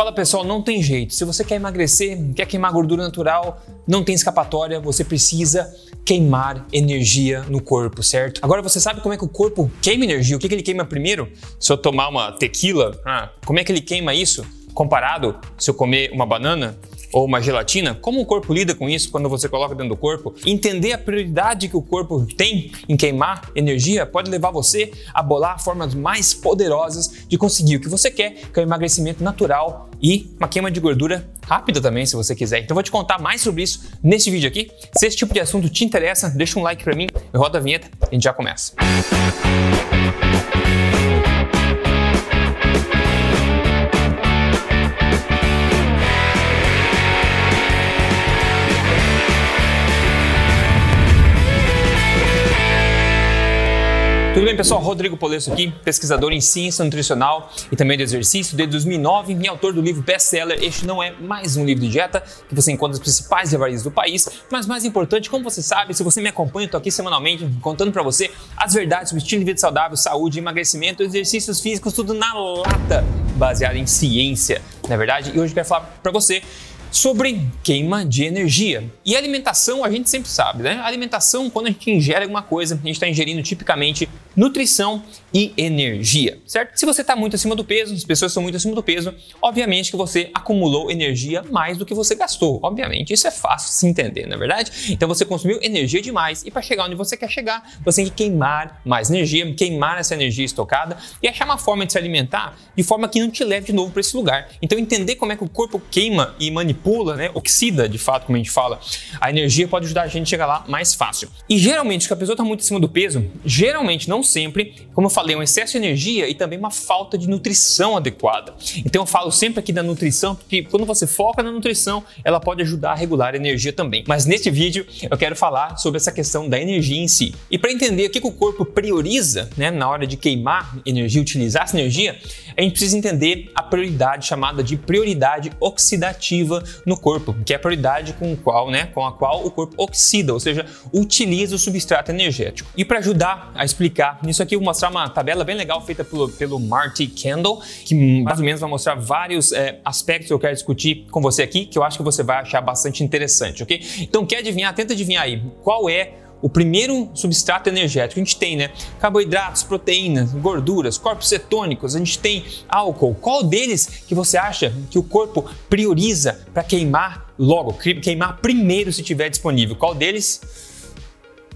Fala pessoal, não tem jeito. Se você quer emagrecer, quer queimar gordura natural, não tem escapatória, você precisa queimar energia no corpo, certo? Agora você sabe como é que o corpo queima energia? O que, que ele queima primeiro? Se eu tomar uma tequila, ah, como é que ele queima isso? Comparado se eu comer uma banana? Ou uma gelatina, como o corpo lida com isso quando você coloca dentro do corpo? Entender a prioridade que o corpo tem em queimar energia pode levar você a bolar formas mais poderosas de conseguir o que você quer, que é o emagrecimento natural e uma queima de gordura rápida também, se você quiser. Então vou te contar mais sobre isso nesse vídeo aqui. Se esse tipo de assunto te interessa, deixa um like para mim, roda a vinheta e a gente já começa. Música pessoal? Rodrigo Polesso aqui, pesquisador em ciência nutricional e também de exercício desde 2009 e autor do livro best-seller Este Não É Mais Um Livro de Dieta, que você encontra nas principais livrarias do país. Mas mais importante, como você sabe, se você me acompanha, estou aqui semanalmente contando para você as verdades sobre estilo de vida saudável, saúde, emagrecimento, exercícios físicos, tudo na lata, baseado em ciência, na é verdade. E hoje eu quero falar para você sobre queima de energia. E alimentação, a gente sempre sabe, né? Alimentação, quando a gente ingere alguma coisa, a gente está ingerindo tipicamente nutrição e energia, certo? Se você está muito acima do peso, as pessoas estão muito acima do peso, obviamente que você acumulou energia mais do que você gastou. Obviamente, isso é fácil se entender, não é verdade? Então você consumiu energia demais e para chegar onde você quer chegar, você tem que queimar mais energia, queimar essa energia estocada e achar uma forma de se alimentar de forma que não te leve de novo para esse lugar. Então entender como é que o corpo queima e manipula, né, oxida, de fato, como a gente fala, a energia pode ajudar a gente a chegar lá mais fácil. E geralmente, se a pessoa está muito acima do peso, geralmente não sempre, como eu falei, um excesso de energia e também uma falta de nutrição adequada. Então eu falo sempre aqui da nutrição, porque quando você foca na nutrição, ela pode ajudar a regular a energia também. Mas neste vídeo eu quero falar sobre essa questão da energia em si. E para entender o que, que o corpo prioriza né, na hora de queimar energia, utilizar essa energia, a gente precisa entender a prioridade chamada de prioridade oxidativa no corpo, que é a prioridade com, qual, né, com a qual o corpo oxida, ou seja, utiliza o substrato energético. E para ajudar a explicar nisso aqui, eu vou mostrar uma tabela bem legal feita pelo, pelo Marty Kendall, que mais ou menos vai mostrar vários é, aspectos que eu quero discutir com você aqui, que eu acho que você vai achar bastante interessante, ok? Então, quer adivinhar? Tenta adivinhar aí qual é o primeiro substrato energético. A gente tem, né? Carboidratos, proteínas, gorduras, corpos cetônicos, a gente tem álcool. Qual deles que você acha que o corpo prioriza para queimar logo, queimar primeiro se tiver disponível? Qual deles?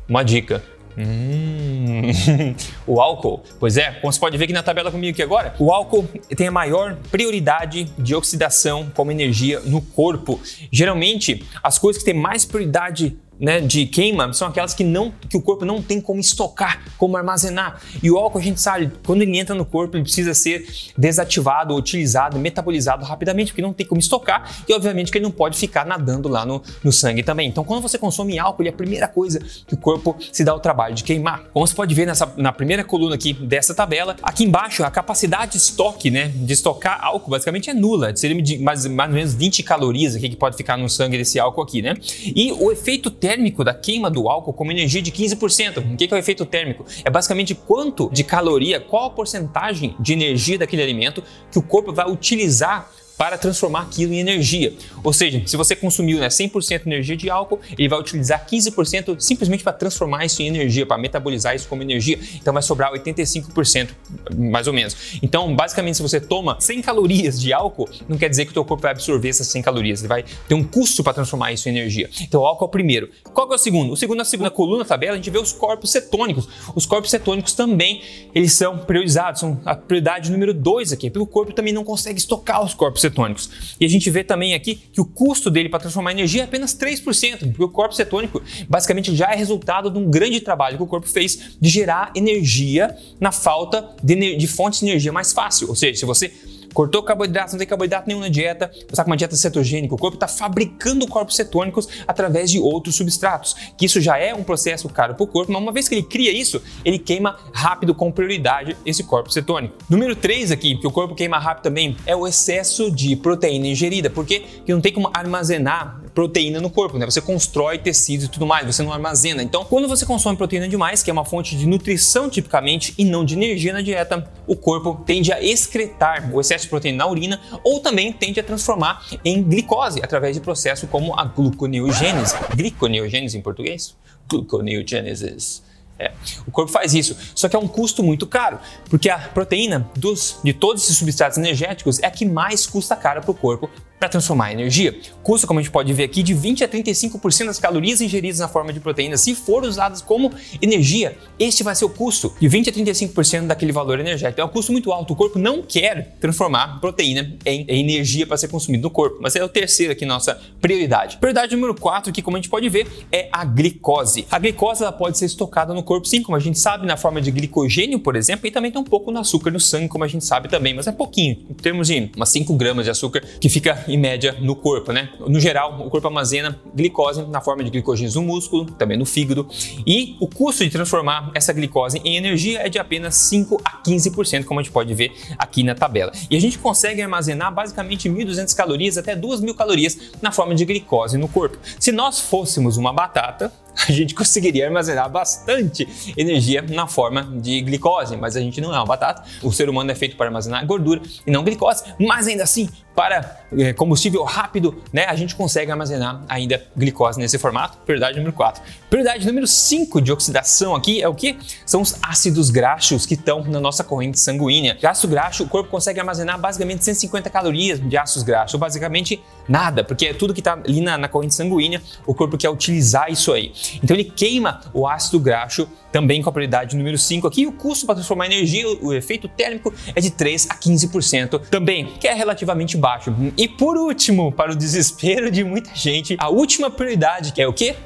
Uma dica Hum, o álcool, pois é, como você pode ver aqui na tabela comigo aqui agora, o álcool tem a maior prioridade de oxidação como energia no corpo. Geralmente, as coisas que têm mais prioridade né, de queima são aquelas que, não, que o corpo não tem como estocar, como armazenar. E o álcool, a gente sabe, quando ele entra no corpo, ele precisa ser desativado, utilizado, metabolizado rapidamente, porque não tem como estocar e, obviamente, que ele não pode ficar nadando lá no, no sangue também. Então, quando você consome álcool, ele é a primeira coisa que o corpo se dá o trabalho de queimar. Como você pode ver nessa, na primeira coluna aqui dessa tabela, aqui embaixo, a capacidade de estoque, né, de estocar álcool, basicamente é nula. Seria mais, mais ou menos 20 calorias aqui que pode ficar no sangue desse álcool aqui, né? E o efeito térmico da queima do álcool como energia de 15%. O que é o efeito térmico? É basicamente quanto de caloria, qual a porcentagem de energia daquele alimento que o corpo vai utilizar para transformar aquilo em energia. Ou seja, se você consumiu né, 100% de energia de álcool, ele vai utilizar 15% simplesmente para transformar isso em energia, para metabolizar isso como energia. Então vai sobrar 85%, mais ou menos. Então, basicamente, se você toma 100 calorias de álcool, não quer dizer que o teu corpo vai absorver essas 100 calorias. Ele vai ter um custo para transformar isso em energia. Então, o álcool é o primeiro. Qual é o segundo? O segundo, na segunda coluna da tabela, a gente vê os corpos cetônicos. Os corpos cetônicos também, eles são priorizados, são a prioridade número 2 aqui, porque o corpo também não consegue estocar os corpos cetônicos. E a gente vê também aqui que o custo dele para transformar energia é apenas 3%, porque o corpo cetônico basicamente já é resultado de um grande trabalho que o corpo fez de gerar energia na falta de, de fontes de energia mais fácil. Ou seja, se você cortou carboidrato, não tem carboidrato nenhum na dieta, você está com uma dieta cetogênica, o corpo está fabricando corpos cetônicos através de outros substratos, que isso já é um processo caro para o corpo, mas uma vez que ele cria isso, ele queima rápido com prioridade esse corpo cetônico. Número 3 aqui, que o corpo queima rápido também, é o excesso de proteína ingerida, porque não tem como armazenar proteína no corpo, né? Você constrói tecidos e tudo mais, você não armazena. Então, quando você consome proteína demais, que é uma fonte de nutrição tipicamente e não de energia na dieta, o corpo tende a excretar o excesso de proteína na urina ou também tende a transformar em glicose através de processo como a gluconeogênese. Gliconeogênese em português? Gluconeogênesis. É, o corpo faz isso, só que é um custo muito caro, porque a proteína dos, de todos esses substratos energéticos é a que mais custa cara para o corpo para transformar em energia. Custa, como a gente pode ver aqui, de 20 a 35% das calorias ingeridas na forma de proteína, se for usadas como energia. Este vai ser o custo de 20 a 35% daquele valor energético. É um custo muito alto. O corpo não quer transformar proteína em, em energia para ser consumido no corpo, mas é o terceiro aqui nossa prioridade. Prioridade número 4 aqui, como a gente pode ver, é a glicose. A glicose ela pode ser estocada no corpo, sim, como a gente sabe, na forma de glicogênio, por exemplo, e também tem um pouco no açúcar no sangue, como a gente sabe também, mas é pouquinho, em termos de umas 5 gramas de açúcar que fica em média no corpo, né? No geral, o corpo armazena glicose na forma de glicogênios no músculo, também no fígado, e o custo de transformar essa glicose em energia é de apenas 5 a 15%, como a gente pode ver aqui na tabela. E a gente consegue armazenar basicamente 1.200 calorias até 2.000 calorias na forma de glicose no corpo. Se nós fôssemos uma batata, a gente conseguiria armazenar bastante energia na forma de glicose, mas a gente não é uma batata. O ser humano é feito para armazenar gordura e não glicose, mas ainda assim, para é, combustível rápido, né, a gente consegue armazenar ainda glicose nesse formato. Prioridade número 4. Prioridade número 5 de oxidação aqui é o que? São os ácidos graxos que estão na nossa corrente sanguínea. Ácido graxo, o corpo consegue armazenar basicamente 150 calorias de ácidos graxos, basicamente nada, porque é tudo que está ali na, na corrente sanguínea, o corpo quer utilizar isso aí. Então ele queima o ácido graxo também com a prioridade número 5 aqui. O custo para transformar energia, o efeito térmico, é de 3 a 15% também, que é relativamente baixo. E por último, para o desespero de muita gente, a última prioridade, que é o quê?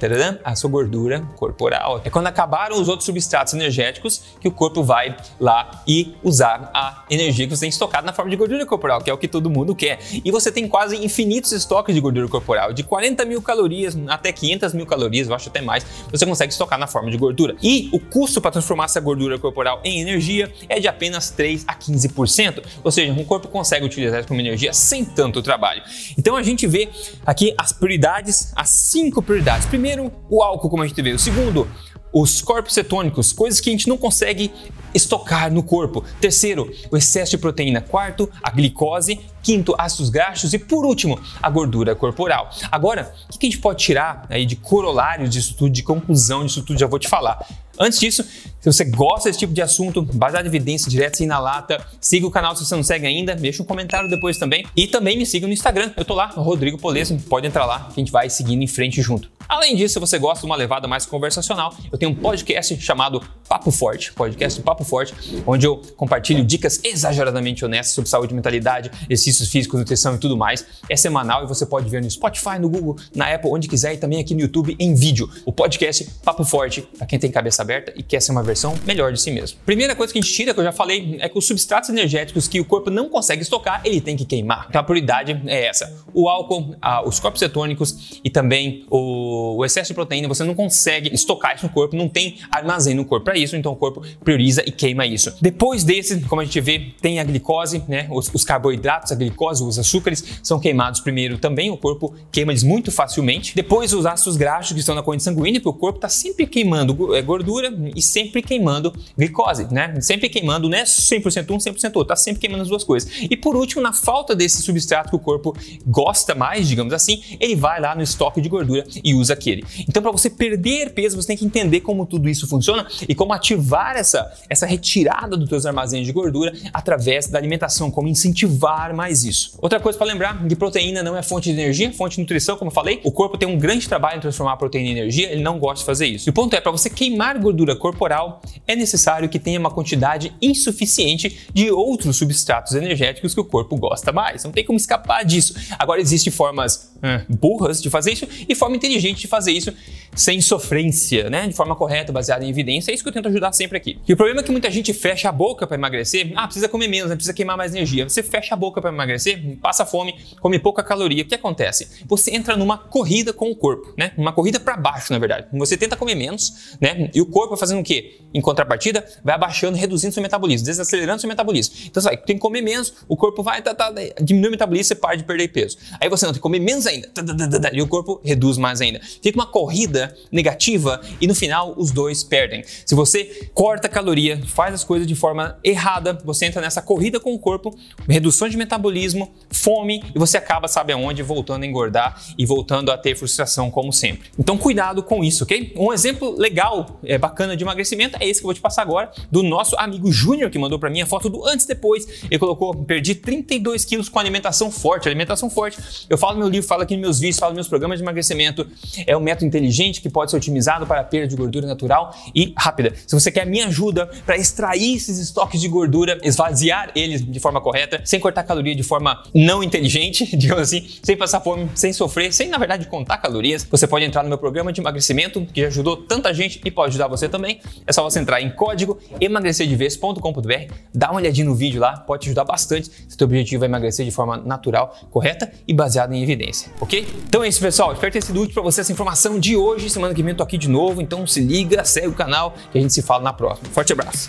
A sua gordura corporal. É quando acabaram os outros substratos energéticos que o corpo vai lá e usar a energia que você tem estocado na forma de gordura corporal, que é o que todo mundo quer. E você tem quase infinitos estoques de gordura corporal, de 40 mil calorias até 500 mil calorias, eu acho até mais, você consegue estocar na forma de gordura. E o custo para transformar essa gordura corporal em energia é de apenas 3 a 15%, ou seja, o corpo consegue utilizar isso como energia sem tanto trabalho. Então a gente vê aqui as prioridades, as cinco prioridades. Primeiro, o álcool, como a gente vê. O segundo, os corpos cetônicos, coisas que a gente não consegue estocar no corpo. Terceiro, o excesso de proteína. Quarto, a glicose. Quinto, ácidos graxos. E por último, a gordura corporal. Agora, o que a gente pode tirar aí de corolário disso tudo, de conclusão disso tudo, já vou te falar. Antes disso, se você gosta desse tipo de assunto, baseado em evidência direta e na lata, siga o canal se você não segue ainda, deixa um comentário depois também. E também me siga no Instagram, eu tô lá, Rodrigo Polesso, pode entrar lá que a gente vai seguindo em frente junto. Além disso, se você gosta de uma levada mais conversacional, eu tenho um podcast chamado Papo Forte, podcast Papo Forte, onde eu compartilho dicas exageradamente honestas sobre saúde, mentalidade, exercícios físicos, nutrição e tudo mais. É semanal e você pode ver no Spotify, no Google, na Apple, onde quiser e também aqui no YouTube em vídeo. O podcast Papo Forte, para quem tem cabeça aberta e quer ser uma versão melhor de si mesmo. Primeira coisa que a gente tira, que eu já falei, é que os substratos energéticos que o corpo não consegue estocar, ele tem que queimar. Então a prioridade é essa: o álcool, os corpos cetônicos e também o, excesso de proteína. Você não consegue estocar isso no corpo, não tem armazém no corpo para isso, então o corpo prioriza e queima isso. Depois desse, como a gente vê, tem a glicose, né? Os, os carboidratos, a glicose, os açúcares são queimados primeiro também, o corpo queima eles muito facilmente. Depois os ácidos graxos que estão na corrente sanguínea, porque o corpo está sempre queimando é, gordura e sempre queimando glicose, né? Sempre queimando, não é 100% um, 100% outro, tá sempre queimando as duas coisas. E por último, na falta desse substrato que o corpo gosta mais, digamos assim, ele vai lá no estoque de gordura e usa aquele. Então, para você perder peso, você tem que entender como tudo isso funciona e como ativar essa, essa retirada dos seus armazéns de gordura através da alimentação, como incentivar mais isso. Outra coisa para lembrar, que proteína não é fonte de energia, fonte de nutrição, como eu falei, o corpo tem um grande trabalho em transformar a proteína em energia, ele não gosta de fazer isso. E o ponto é, para você queimar gordura corporal, é necessário que tenha uma quantidade insuficiente de outros substratos energéticos que o corpo gosta mais. Não tem como escapar disso. Agora, existem formas hum, burras de fazer isso e forma inteligente de fazer isso sem sofrência, né? De forma correta, baseada em evidência. É isso que eu tento ajudar sempre aqui. E o problema é que muita gente fecha a boca para emagrecer. Ah, precisa comer menos, né? precisa queimar mais energia. Você fecha a boca para emagrecer, passa fome, come pouca caloria. O que acontece? Você entra numa corrida com o corpo, né? Uma corrida para baixo, na verdade. Você tenta comer menos, né? E o corpo vai fazendo o quê? Em contrapartida, vai abaixando, reduzindo seu metabolismo, desacelerando seu metabolismo. Então você vai, tem que comer menos, o corpo vai tá, tá, diminui o metabolismo, você para de perder peso. Aí você não tem que comer menos ainda, tá, tá, tá, e o corpo reduz mais ainda. Fica uma corrida negativa e no final os dois perdem. Se você corta caloria, faz as coisas de forma errada, você entra nessa corrida com o corpo, redução de metabolismo, fome e você acaba, sabe aonde, voltando a engordar e voltando a ter frustração como sempre. Então cuidado com isso, ok? Um exemplo legal, é, bacana de emagrecimento é esse que eu vou te passar agora, do nosso amigo Júnior que mandou para mim a foto do antes e depois. Ele colocou, perdi 32 quilos com alimentação forte, alimentação forte. Eu falo no meu livro, falo aqui nos meus vídeos, falo nos meus programas de emagrecimento. É um método inteligente que pode ser otimizado para a perda de gordura natural e rápida. Se você quer minha ajuda para extrair esses estoques de gordura, esvaziar eles de forma correta, sem cortar caloria de forma não inteligente, digamos assim, sem passar fome, sem sofrer, sem na verdade contar calorias, você pode entrar no meu programa de emagrecimento que já ajudou tanta gente e pode ajudar você também. É só você entrar em código emagrecerdevez.com.br, dá uma olhadinha no vídeo lá, pode te ajudar bastante se o teu objetivo é emagrecer de forma natural, correta e baseada em evidência, ok? Então é isso, pessoal. Espero ter sido útil para você essa informação de hoje. Semana que vem eu tô aqui de novo, então se liga, segue o canal que a gente se fala na próxima. Forte abraço!